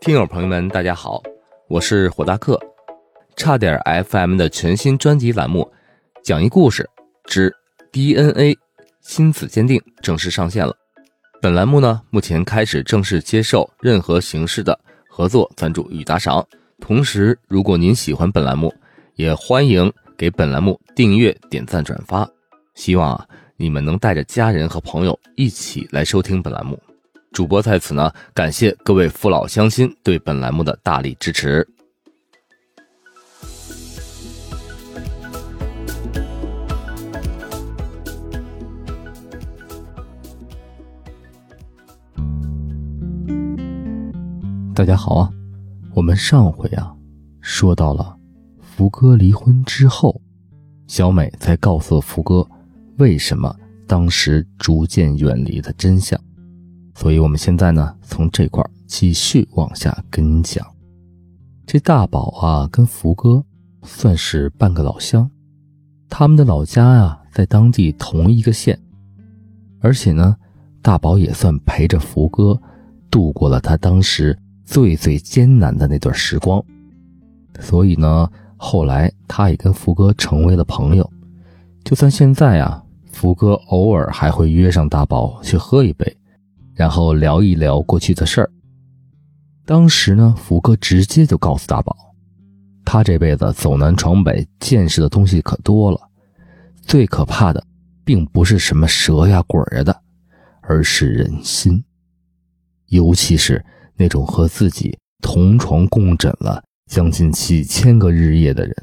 听友朋友们，大家好，我是火大客，差点 FM 的全新专辑栏目《讲一故事之 DNA 亲子鉴定》正式上线了。本栏目呢，目前开始正式接受任何形式的合作赞助与打赏。同时，如果您喜欢本栏目，也欢迎给本栏目订阅、点赞、转发。希望啊，你们能带着家人和朋友一起来收听本栏目。主播在此呢，感谢各位父老乡亲对本栏目的大力支持。大家好啊，我们上回啊说到了福哥离婚之后，小美才告诉福哥为什么当时逐渐远离的真相。所以，我们现在呢，从这块继续往下跟你讲。这大宝啊，跟福哥算是半个老乡，他们的老家呀，在当地同一个县。而且呢，大宝也算陪着福哥度过了他当时最最艰难的那段时光。所以呢，后来他也跟福哥成为了朋友。就算现在啊，福哥偶尔还会约上大宝去喝一杯。然后聊一聊过去的事儿。当时呢，福哥直接就告诉大宝，他这辈子走南闯北，见识的东西可多了。最可怕的，并不是什么蛇呀、鬼呀的，而是人心。尤其是那种和自己同床共枕了将近几千个日夜的人。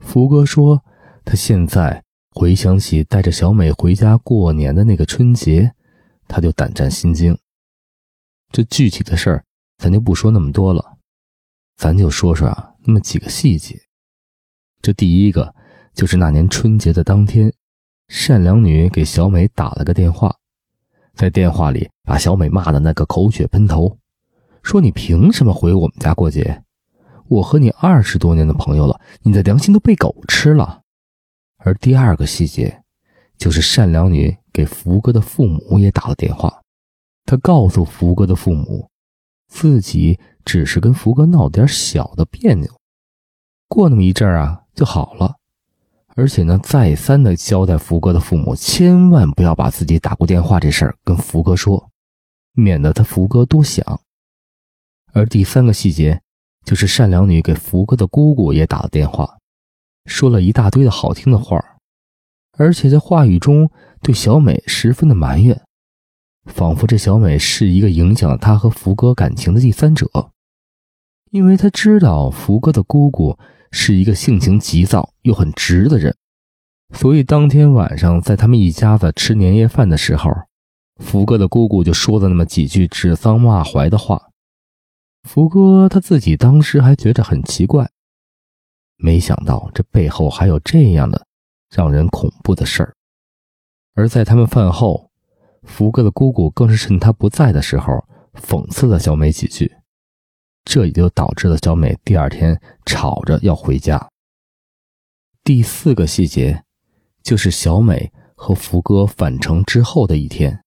福哥说，他现在回想起带着小美回家过年的那个春节。他就胆战心惊。这具体的事儿，咱就不说那么多了，咱就说说啊，那么几个细节。这第一个就是那年春节的当天，善良女给小美打了个电话，在电话里把小美骂的那个口血喷头，说你凭什么回我们家过节？我和你二十多年的朋友了，你的良心都被狗吃了。而第二个细节。就是善良女给福哥的父母也打了电话，她告诉福哥的父母，自己只是跟福哥闹点小的别扭，过那么一阵儿啊就好了，而且呢再三的交代福哥的父母，千万不要把自己打过电话这事儿跟福哥说，免得他福哥多想。而第三个细节，就是善良女给福哥的姑姑也打了电话，说了一大堆的好听的话而且在话语中对小美十分的埋怨，仿佛这小美是一个影响了他和福哥感情的第三者。因为他知道福哥的姑姑是一个性情急躁又很直的人，所以当天晚上在他们一家子吃年夜饭的时候，福哥的姑姑就说了那么几句指桑骂槐的话。福哥他自己当时还觉着很奇怪，没想到这背后还有这样的。让人恐怖的事儿，而在他们饭后，福哥的姑姑更是趁他不在的时候讽刺了小美几句，这也就导致了小美第二天吵着要回家。第四个细节，就是小美和福哥返程之后的一天，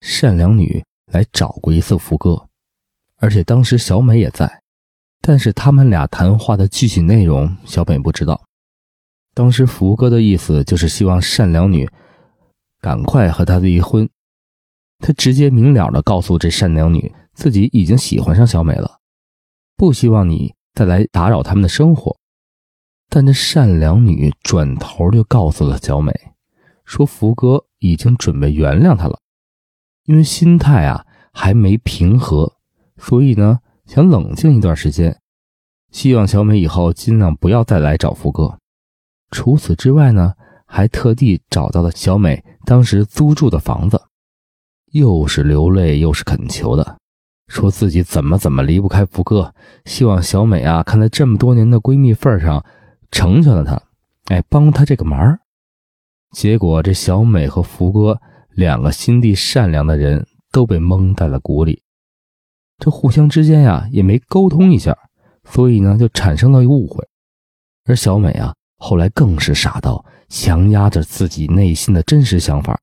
善良女来找过一次福哥，而且当时小美也在，但是他们俩谈话的具体内容，小美不知道。当时福哥的意思就是希望善良女赶快和他离婚，他直接明了的告诉这善良女自己已经喜欢上小美了，不希望你再来打扰他们的生活。但这善良女转头就告诉了小美，说福哥已经准备原谅她了，因为心态啊还没平和，所以呢想冷静一段时间，希望小美以后尽量不要再来找福哥。除此之外呢，还特地找到了小美当时租住的房子，又是流泪又是恳求的，说自己怎么怎么离不开福哥，希望小美啊看在这么多年的闺蜜份上，成全了他，哎，帮她这个忙。结果这小美和福哥两个心地善良的人都被蒙在了鼓里，这互相之间呀也没沟通一下，所以呢就产生了误会，而小美啊。后来更是傻到强压着自己内心的真实想法，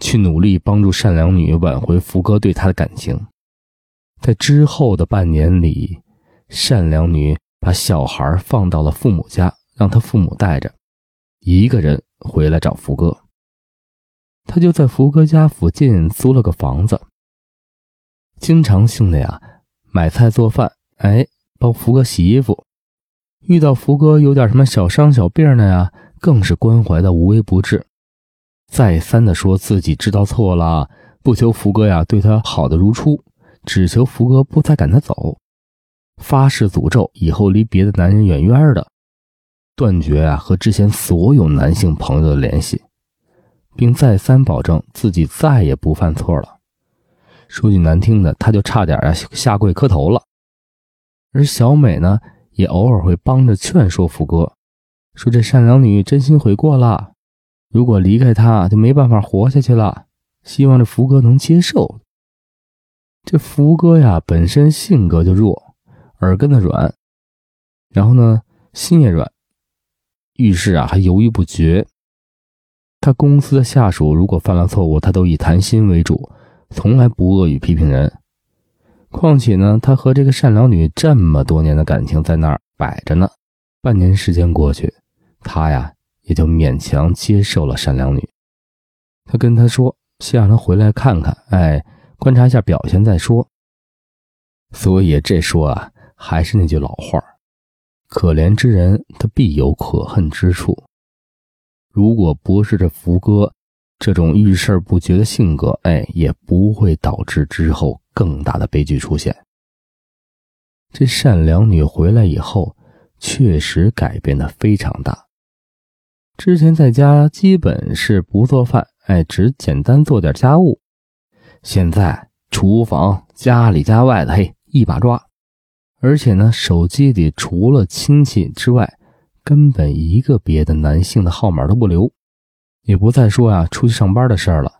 去努力帮助善良女挽回福哥对她的感情。在之后的半年里，善良女把小孩放到了父母家，让他父母带着，一个人回来找福哥。他就在福哥家附近租了个房子，经常性的呀买菜做饭，哎，帮福哥洗衣服。遇到福哥有点什么小伤小病的呀，更是关怀的无微不至，再三的说自己知道错了，不求福哥呀对他好的如初。只求福哥不再赶他走，发誓诅咒以后离别的男人远远的，断绝啊和之前所有男性朋友的联系，并再三保证自己再也不犯错了。说句难听的，他就差点啊下跪磕头了。而小美呢，也偶尔会帮着劝说福哥，说这善良女真心悔过了，如果离开他就没办法活下去了，希望这福哥能接受。这福哥呀，本身性格就弱，耳根子软，然后呢，心也软，遇事啊还犹豫不决。他公司的下属如果犯了错误，他都以谈心为主，从来不恶语批评人。况且呢，他和这个善良女这么多年的感情在那儿摆着呢。半年时间过去，他呀也就勉强接受了善良女。他跟他说，先让他回来看看，哎。观察一下表现再说。所以这说啊，还是那句老话可怜之人他必有可恨之处。如果不是这福哥这种遇事不决的性格，哎，也不会导致之后更大的悲剧出现。这善良女回来以后，确实改变的非常大。之前在家基本是不做饭，哎，只简单做点家务。现在厨房、家里家外的，嘿，一把抓。而且呢，手机里除了亲戚之外，根本一个别的男性的号码都不留，也不再说啊出去上班的事儿了，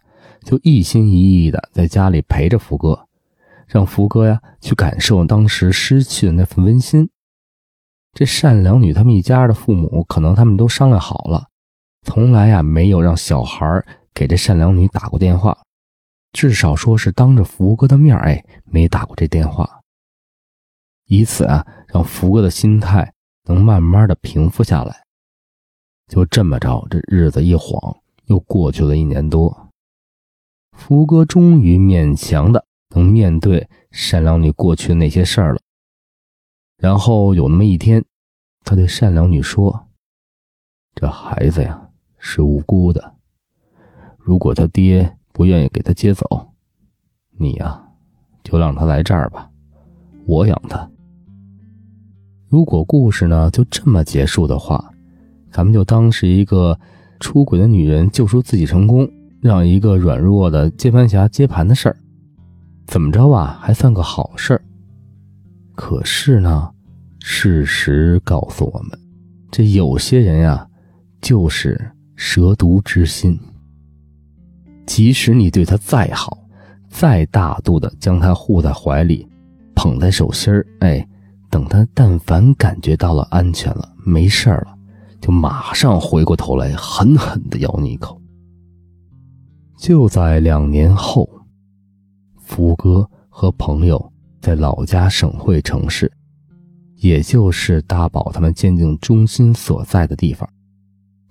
就一心一意的在家里陪着福哥，让福哥呀去感受当时失去的那份温馨。这善良女他们一家的父母，可能他们都商量好了，从来呀没有让小孩给这善良女打过电话。至少说是当着福哥的面哎，没打过这电话，以此啊，让福哥的心态能慢慢的平复下来。就这么着，这日子一晃又过去了一年多，福哥终于勉强的能面对善良女过去的那些事儿了。然后有那么一天，他对善良女说：“这孩子呀，是无辜的，如果他爹……”不愿意给他接走，你呀，就让他来这儿吧，我养他。如果故事呢就这么结束的话，咱们就当是一个出轨的女人救赎自己成功，让一个软弱的接盘侠接盘的事儿，怎么着啊，还算个好事儿。可是呢，事实告诉我们，这有些人呀，就是蛇毒之心。即使你对他再好，再大度的将他护在怀里，捧在手心儿，哎，等他但凡感觉到了安全了，没事了，就马上回过头来狠狠的咬你一口。就在两年后，福哥和朋友在老家省会城市，也就是大宝他们鉴定中心所在的地方，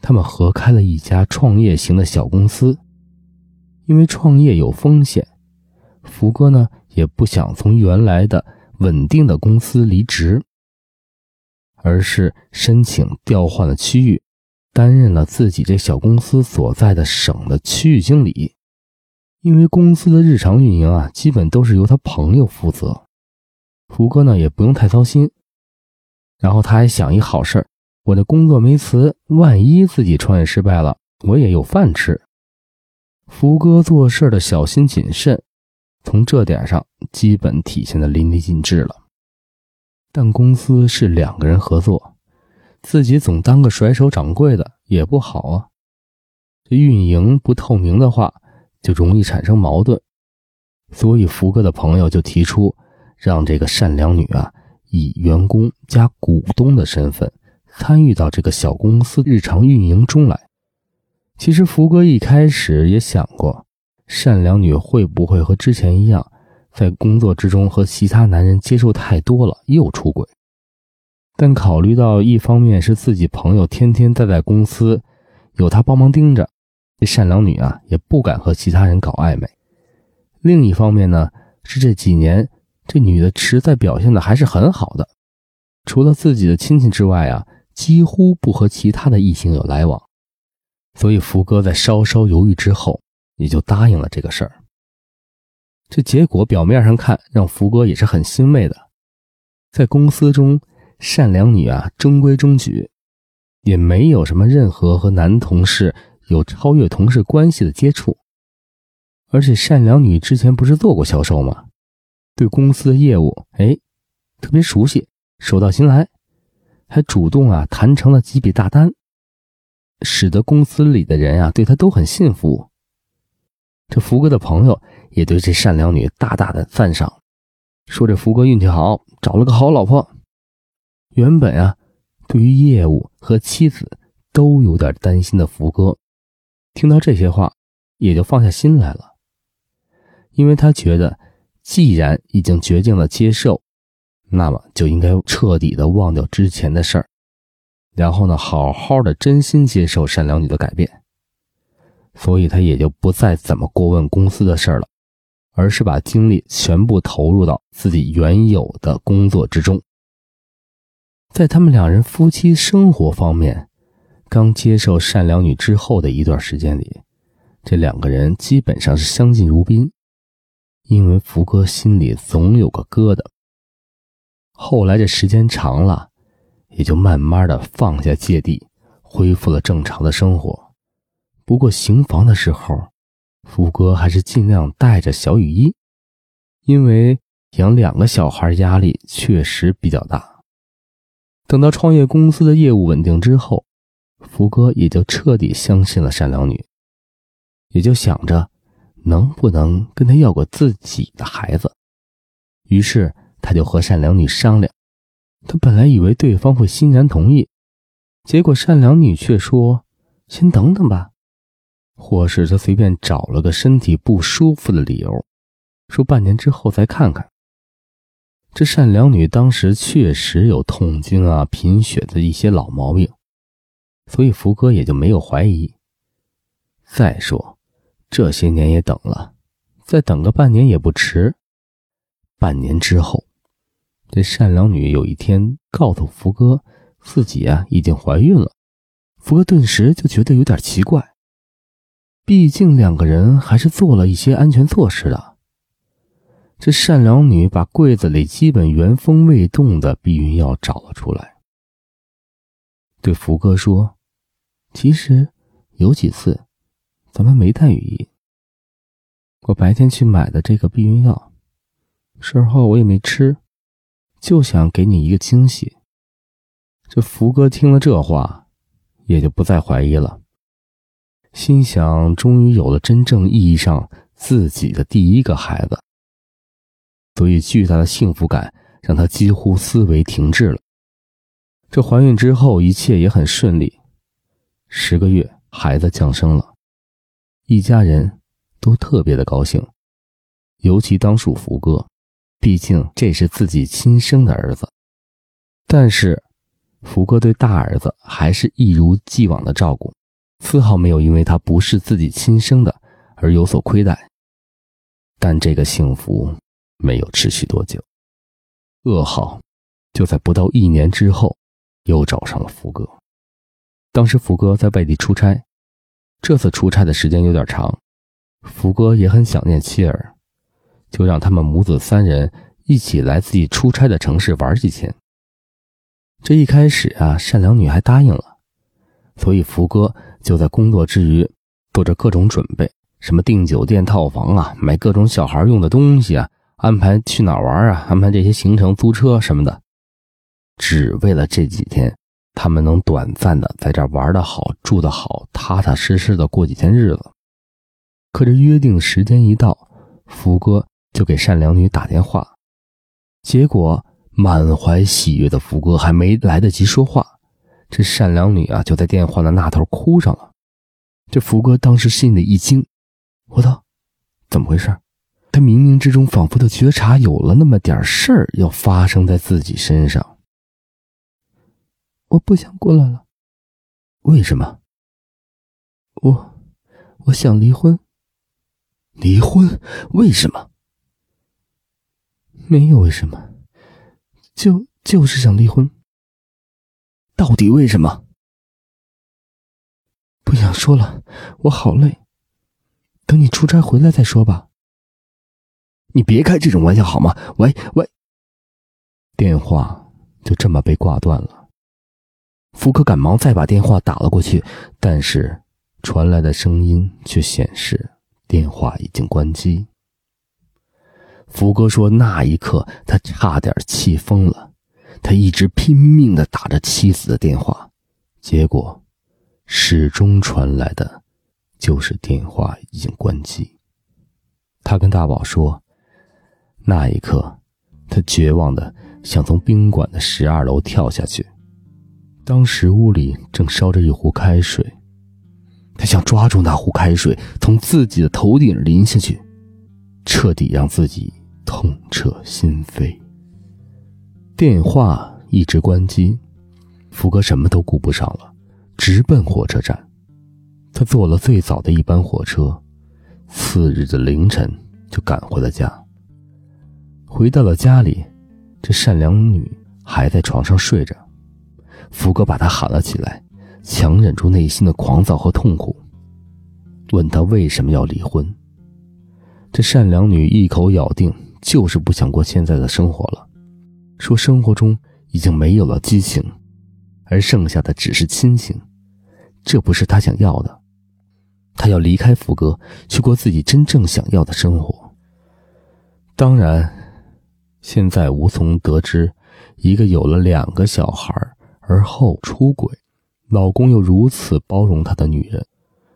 他们合开了一家创业型的小公司。因为创业有风险，福哥呢也不想从原来的稳定的公司离职，而是申请调换了区域，担任了自己这小公司所在的省的区域经理。因为公司的日常运营啊，基本都是由他朋友负责，福哥呢也不用太操心。然后他还想一好事儿我的工作没辞，万一自己创业失败了，我也有饭吃。福哥做事的小心谨慎，从这点上基本体现的淋漓尽致了。但公司是两个人合作，自己总当个甩手掌柜的也不好啊。这运营不透明的话，就容易产生矛盾。所以福哥的朋友就提出，让这个善良女啊，以员工加股东的身份，参与到这个小公司日常运营中来。其实福哥一开始也想过，善良女会不会和之前一样，在工作之中和其他男人接触太多了，又出轨。但考虑到一方面是自己朋友天天待在公司，有他帮忙盯着，这善良女啊也不敢和其他人搞暧昧。另一方面呢，是这几年这女的实在表现的还是很好的，除了自己的亲戚之外啊，几乎不和其他的异性有来往。所以福哥在稍稍犹豫之后，也就答应了这个事儿。这结果表面上看，让福哥也是很欣慰的，在公司中。善良女啊，中规中矩，也没有什么任何和男同事有超越同事关系的接触。而且善良女之前不是做过销售吗？对公司的业务，哎，特别熟悉，手到擒来，还主动啊谈成了几笔大单，使得公司里的人啊对她都很信服。这福哥的朋友也对这善良女大大的赞赏，说这福哥运气好，找了个好老婆。原本啊，对于业务和妻子都有点担心的福哥，听到这些话，也就放下心来了。因为他觉得，既然已经决定了接受，那么就应该彻底的忘掉之前的事儿，然后呢，好好的真心接受善良女的改变。所以他也就不再怎么过问公司的事儿了，而是把精力全部投入到自己原有的工作之中。在他们两人夫妻生活方面，刚接受善良女之后的一段时间里，这两个人基本上是相敬如宾。因为福哥心里总有个疙瘩。后来这时间长了，也就慢慢的放下芥蒂，恢复了正常的生活。不过行房的时候，福哥还是尽量带着小雨衣，因为养两个小孩压力确实比较大。等到创业公司的业务稳定之后，福哥也就彻底相信了善良女，也就想着能不能跟他要个自己的孩子。于是他就和善良女商量，他本来以为对方会欣然同意，结果善良女却说：“先等等吧。”或是他随便找了个身体不舒服的理由，说半年之后再看看。这善良女当时确实有痛经啊、贫血的一些老毛病，所以福哥也就没有怀疑。再说，这些年也等了，再等个半年也不迟。半年之后，这善良女有一天告诉福哥自己啊已经怀孕了，福哥顿时就觉得有点奇怪，毕竟两个人还是做了一些安全措施的。这善良女把柜子里基本原封未动的避孕药找了出来，对福哥说：“其实有几次，咱们没带雨衣。我白天去买的这个避孕药，事后我也没吃，就想给你一个惊喜。”这福哥听了这话，也就不再怀疑了，心想：终于有了真正意义上自己的第一个孩子。所以，巨大的幸福感让他几乎思维停滞了。这怀孕之后，一切也很顺利。十个月，孩子降生了，一家人都特别的高兴，尤其当属福哥，毕竟这是自己亲生的儿子。但是，福哥对大儿子还是一如既往的照顾，丝毫没有因为他不是自己亲生的而有所亏待。但这个幸福。没有持续多久，噩耗就在不到一年之后又找上了福哥。当时福哥在外地出差，这次出差的时间有点长，福哥也很想念妻儿，就让他们母子三人一起来自己出差的城市玩几天。这一开始啊，善良女还答应了，所以福哥就在工作之余做着各种准备，什么订酒店套房啊，买各种小孩用的东西啊。安排去哪玩啊？安排这些行程、租车什么的，只为了这几天他们能短暂的在这儿玩的好、住的好、踏踏实实的过几天日子。可这约定时间一到，福哥就给善良女打电话，结果满怀喜悦的福哥还没来得及说话，这善良女啊就在电话的那头哭上了。这福哥当时心里一惊：“我操，怎么回事？”他冥冥之中仿佛的觉察有了那么点事儿要发生在自己身上。我不想过来了。为什么？我，我想离婚。离婚？为什么？没有为什么，就就是想离婚。到底为什么？不想说了，我好累。等你出差回来再说吧。你别开这种玩笑好吗？喂喂，电话就这么被挂断了。福哥赶忙再把电话打了过去，但是传来的声音却显示电话已经关机。福哥说：“那一刻，他差点气疯了。他一直拼命的打着妻子的电话，结果始终传来的，就是电话已经关机。”他跟大宝说：“那一刻，他绝望的想从宾馆的十二楼跳下去。”当时屋里正烧着一壶开水，他想抓住那壶开水，从自己的头顶淋下去，彻底让自己痛彻心扉。电话一直关机，福哥什么都顾不上了，直奔火车站。他坐了最早的一班火车，次日的凌晨就赶回了家。回到了家里，这善良女还在床上睡着。福哥把他喊了起来，强忍住内心的狂躁和痛苦，问他为什么要离婚。这善良女一口咬定，就是不想过现在的生活了，说生活中已经没有了激情，而剩下的只是亲情，这不是他想要的。他要离开福哥，去过自己真正想要的生活。当然，现在无从得知，一个有了两个小孩而后出轨，老公又如此包容她的女人，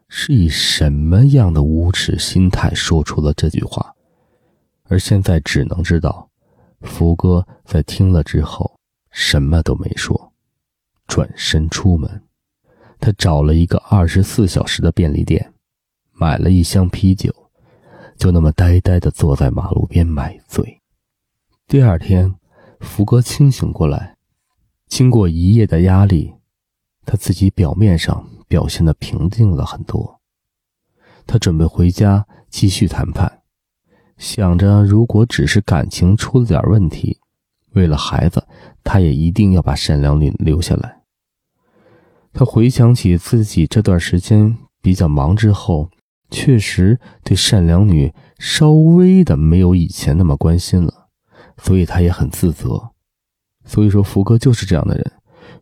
是以什么样的无耻心态说出了这句话？而现在只能知道，福哥在听了之后什么都没说，转身出门。他找了一个二十四小时的便利店，买了一箱啤酒，就那么呆呆地坐在马路边买醉。第二天，福哥清醒过来。经过一夜的压力，他自己表面上表现的平静了很多。他准备回家继续谈判，想着如果只是感情出了点问题，为了孩子，他也一定要把善良女留下来。他回想起自己这段时间比较忙之后，确实对善良女稍微的没有以前那么关心了，所以他也很自责。所以说，福哥就是这样的人，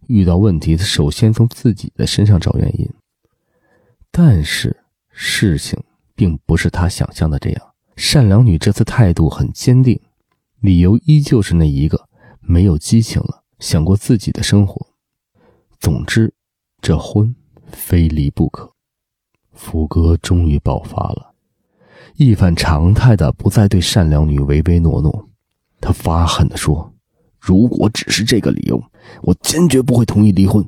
遇到问题，他首先从自己的身上找原因。但是事情并不是他想象的这样。善良女这次态度很坚定，理由依旧是那一个：没有激情了，想过自己的生活。总之，这婚非离不可。福哥终于爆发了，一反常态的不再对善良女唯唯诺诺，他发狠地说。如果只是这个理由，我坚决不会同意离婚。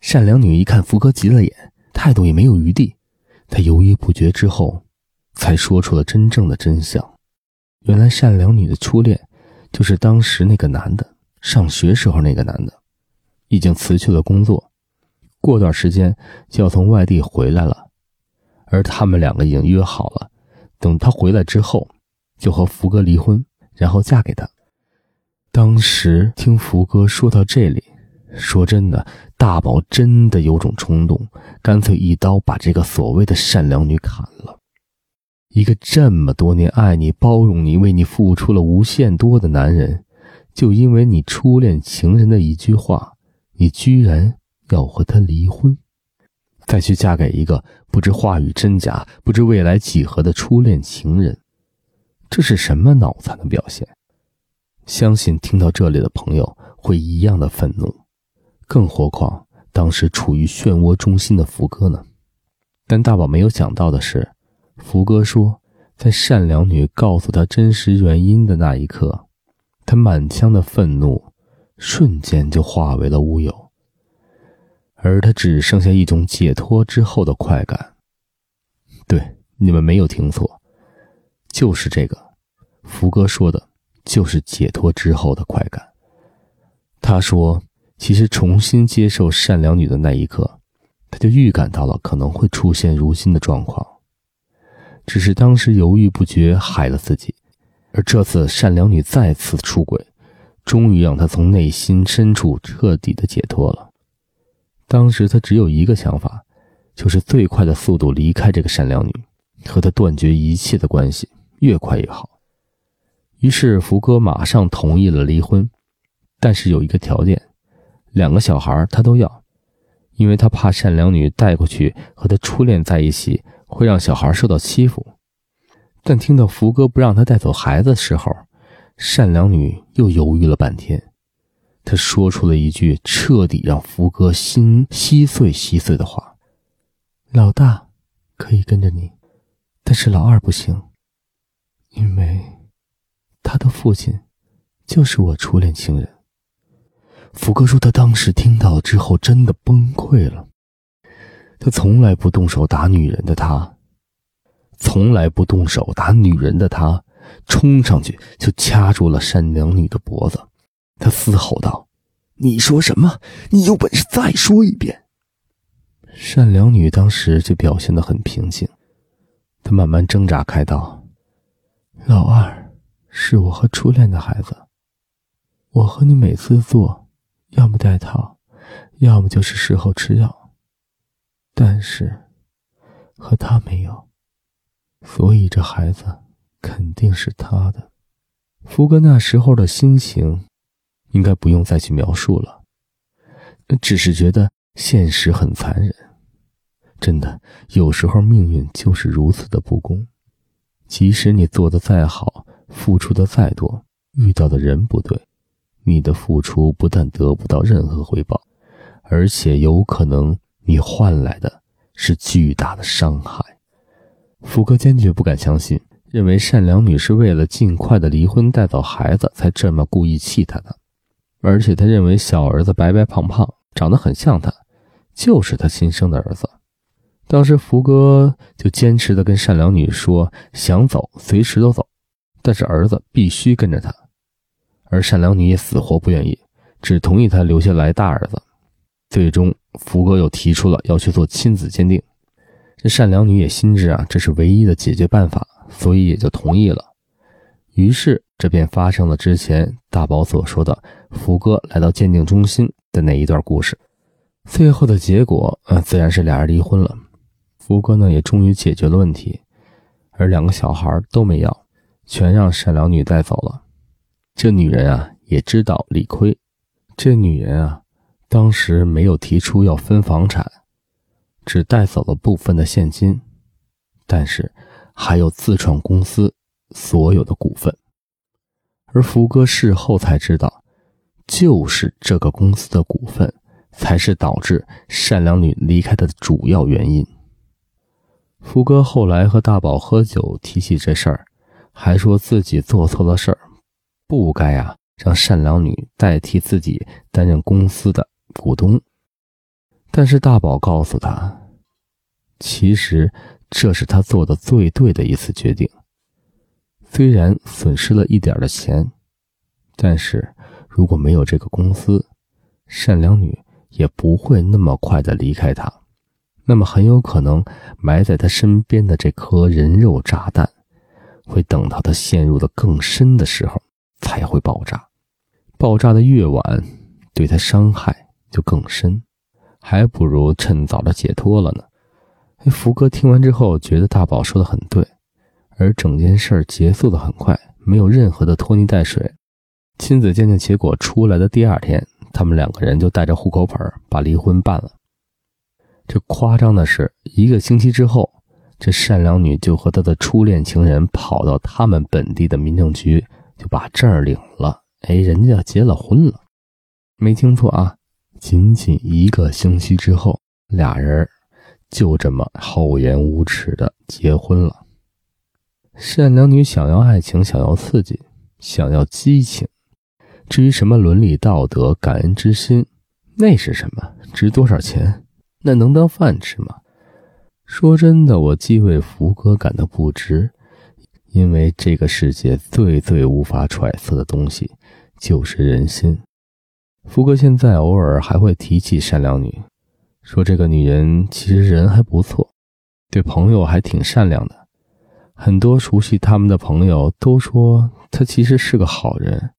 善良女一看福哥急了眼，态度也没有余地。她犹豫不决之后，才说出了真正的真相。原来善良女的初恋，就是当时那个男的，上学时候那个男的，已经辞去了工作，过段时间就要从外地回来了。而他们两个已经约好了，等他回来之后，就和福哥离婚，然后嫁给他。当时听福哥说到这里，说真的，大宝真的有种冲动，干脆一刀把这个所谓的善良女砍了。一个这么多年爱你、包容你、为你付出了无限多的男人，就因为你初恋情人的一句话，你居然要和他离婚，再去嫁给一个不知话语真假、不知未来几何的初恋情人，这是什么脑残的表现？相信听到这里的朋友会一样的愤怒，更何况当时处于漩涡中心的福哥呢？但大宝没有想到的是，福哥说，在善良女告诉他真实原因的那一刻，他满腔的愤怒瞬间就化为了乌有，而他只剩下一种解脱之后的快感。对，你们没有听错，就是这个。福哥说的，就是解脱之后的快感。他说，其实重新接受善良女的那一刻，他就预感到了可能会出现如今的状况，只是当时犹豫不决，害了自己。而这次善良女再次出轨，终于让他从内心深处彻底的解脱了。当时他只有一个想法，就是最快的速度离开这个善良女，和她断绝一切的关系，越快越好。于是福哥马上同意了离婚，但是有一个条件，两个小孩他都要，因为他怕善良女带过去和他初恋在一起，会让小孩受到欺负。但听到福哥不让他带走孩子的时候，善良女又犹豫了半天。她说出了一句彻底让福哥心稀碎稀碎的话：“老大可以跟着你，但是老二不行，因为他的父亲就是我初恋情人。”福哥说，他当时听到之后真的崩溃了。他从来不动手打女人的他。从来不动手打女人的他，冲上去就掐住了善良女的脖子。他嘶吼道：“你说什么？你有本事再说一遍！”善良女当时就表现得很平静，她慢慢挣扎开道：“老二是我和初恋的孩子，我和你每次做，要么戴套，要么就是事后吃药，但是和他没有。”所以这孩子肯定是他的。福哥那时候的心情，应该不用再去描述了，只是觉得现实很残忍。真的，有时候命运就是如此的不公。即使你做的再好，付出的再多，遇到的人不对，你的付出不但得不到任何回报，而且有可能你换来的是巨大的伤害。福哥坚决不敢相信，认为善良女是为了尽快的离婚带走孩子才这么故意气他的，而且他认为小儿子白白胖胖，长得很像他，就是他亲生的儿子。当时福哥就坚持的跟善良女说，想走随时都走，但是儿子必须跟着他。而善良女也死活不愿意，只同意他留下来大儿子。最终，福哥又提出了要去做亲子鉴定。这善良女也心知啊，这是唯一的解决办法，所以也就同意了。于是，这便发生了之前大宝所说的福哥来到鉴定中心的那一段故事。最后的结果，呃，自然是俩人离婚了。福哥呢，也终于解决了问题，而两个小孩都没要，全让善良女带走了。这女人啊，也知道理亏。这女人啊，当时没有提出要分房产。只带走了部分的现金，但是还有自创公司所有的股份。而福哥事后才知道，就是这个公司的股份，才是导致善良女离开的主要原因。福哥后来和大宝喝酒，提起这事儿，还说自己做错了事儿，不该啊让善良女代替自己担任公司的股东。但是大宝告诉他，其实这是他做的最对的一次决定。虽然损失了一点的钱，但是如果没有这个公司，善良女也不会那么快的离开他。那么很有可能埋在他身边的这颗人肉炸弹，会等到他陷入的更深的时候才会爆炸。爆炸的越晚，对他伤害就更深。还不如趁早的解脱了呢。哎，福哥听完之后觉得大宝说的很对，而整件事结束的很快，没有任何的拖泥带水。亲子鉴定结果出来的第二天，他们两个人就带着户口本把离婚办了。这夸张的是，一个星期之后，这善良女就和她的初恋情人跑到他们本地的民政局，就把证领了。哎，人家结了婚了，没听错啊。仅仅一个星期之后，俩人就这么厚颜无耻的结婚了。善良女想要爱情，想要刺激，想要激情。至于什么伦理道德、感恩之心，那是什么？值多少钱？那能当饭吃吗？说真的，我既为福哥感到不值，因为这个世界最最无法揣测的东西就是人心。福哥现在偶尔还会提起善良女，说这个女人其实人还不错，对朋友还挺善良的。很多熟悉他们的朋友都说她其实是个好人，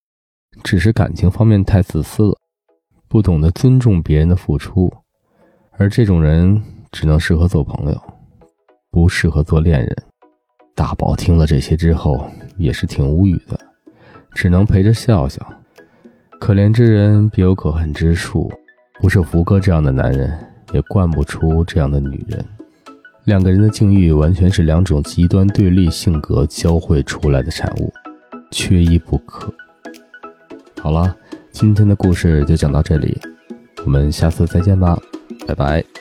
只是感情方面太自私了，不懂得尊重别人的付出，而这种人只能适合做朋友，不适合做恋人。大宝听了这些之后也是挺无语的，只能陪着笑笑。可怜之人必有可恨之处，不是福哥这样的男人也惯不出这样的女人。两个人的境遇完全是两种极端对立性格交汇出来的产物，缺一不可。好了，今天的故事就讲到这里，我们下次再见吧，拜拜。